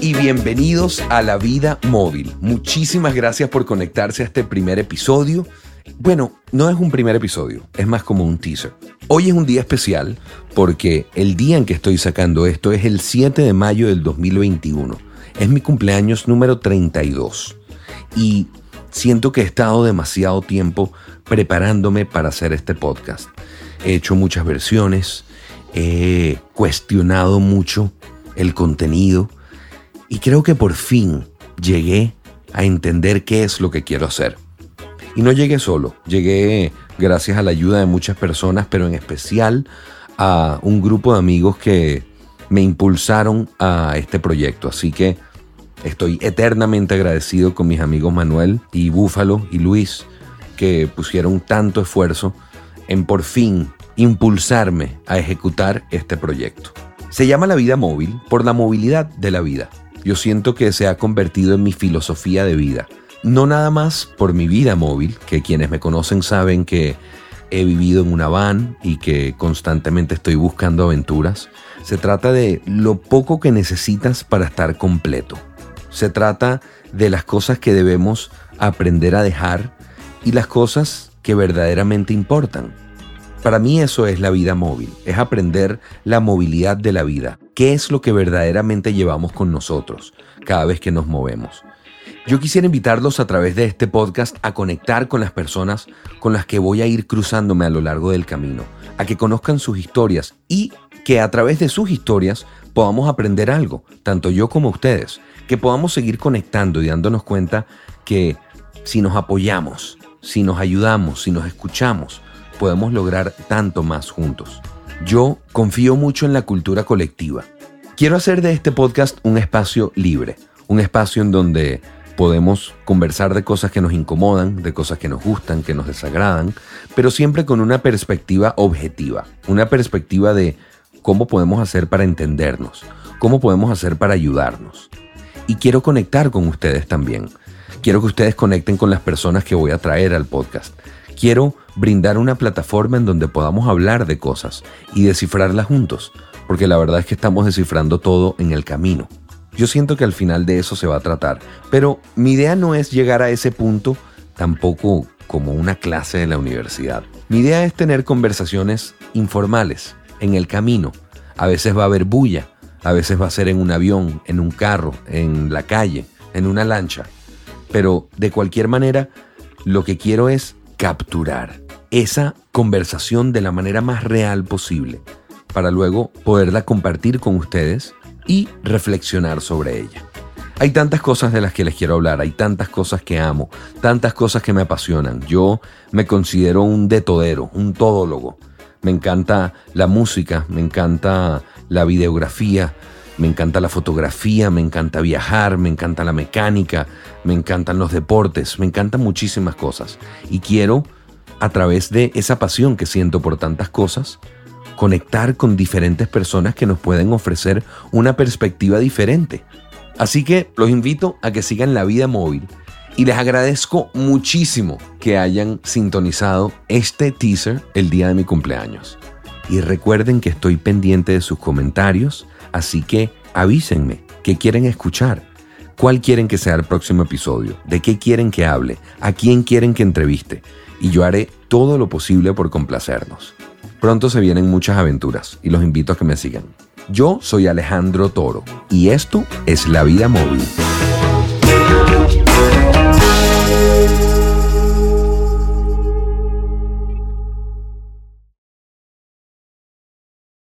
Y bienvenidos a La Vida Móvil. Muchísimas gracias por conectarse a este primer episodio. Bueno, no es un primer episodio, es más como un teaser. Hoy es un día especial porque el día en que estoy sacando esto es el 7 de mayo del 2021. Es mi cumpleaños número 32 y siento que he estado demasiado tiempo preparándome para hacer este podcast. He hecho muchas versiones, he cuestionado mucho el contenido y creo que por fin llegué a entender qué es lo que quiero hacer. Y no llegué solo, llegué gracias a la ayuda de muchas personas, pero en especial a un grupo de amigos que me impulsaron a este proyecto. Así que estoy eternamente agradecido con mis amigos Manuel y Búfalo y Luis, que pusieron tanto esfuerzo en por fin impulsarme a ejecutar este proyecto. Se llama la vida móvil por la movilidad de la vida. Yo siento que se ha convertido en mi filosofía de vida. No nada más por mi vida móvil, que quienes me conocen saben que he vivido en una van y que constantemente estoy buscando aventuras. Se trata de lo poco que necesitas para estar completo. Se trata de las cosas que debemos aprender a dejar y las cosas que verdaderamente importan. Para mí eso es la vida móvil, es aprender la movilidad de la vida. ¿Qué es lo que verdaderamente llevamos con nosotros cada vez que nos movemos? Yo quisiera invitarlos a través de este podcast a conectar con las personas con las que voy a ir cruzándome a lo largo del camino, a que conozcan sus historias y que a través de sus historias podamos aprender algo, tanto yo como ustedes, que podamos seguir conectando y dándonos cuenta que si nos apoyamos, si nos ayudamos, si nos escuchamos, podemos lograr tanto más juntos. Yo confío mucho en la cultura colectiva. Quiero hacer de este podcast un espacio libre, un espacio en donde podemos conversar de cosas que nos incomodan, de cosas que nos gustan, que nos desagradan, pero siempre con una perspectiva objetiva, una perspectiva de cómo podemos hacer para entendernos, cómo podemos hacer para ayudarnos. Y quiero conectar con ustedes también. Quiero que ustedes conecten con las personas que voy a traer al podcast. Quiero brindar una plataforma en donde podamos hablar de cosas y descifrarlas juntos, porque la verdad es que estamos descifrando todo en el camino. Yo siento que al final de eso se va a tratar, pero mi idea no es llegar a ese punto tampoco como una clase de la universidad. Mi idea es tener conversaciones informales, en el camino. A veces va a haber bulla, a veces va a ser en un avión, en un carro, en la calle, en una lancha. Pero de cualquier manera, lo que quiero es capturar esa conversación de la manera más real posible para luego poderla compartir con ustedes y reflexionar sobre ella. Hay tantas cosas de las que les quiero hablar, hay tantas cosas que amo, tantas cosas que me apasionan. Yo me considero un detodero, un todólogo. Me encanta la música, me encanta la videografía, me encanta la fotografía, me encanta viajar, me encanta la mecánica, me encantan los deportes, me encantan muchísimas cosas. Y quiero, a través de esa pasión que siento por tantas cosas, conectar con diferentes personas que nos pueden ofrecer una perspectiva diferente. Así que los invito a que sigan la vida móvil y les agradezco muchísimo que hayan sintonizado este teaser el día de mi cumpleaños. Y recuerden que estoy pendiente de sus comentarios, Así que avísenme qué quieren escuchar, cuál quieren que sea el próximo episodio, de qué quieren que hable, a quién quieren que entreviste, y yo haré todo lo posible por complacernos. Pronto se vienen muchas aventuras y los invito a que me sigan. Yo soy Alejandro Toro y esto es La Vida Móvil.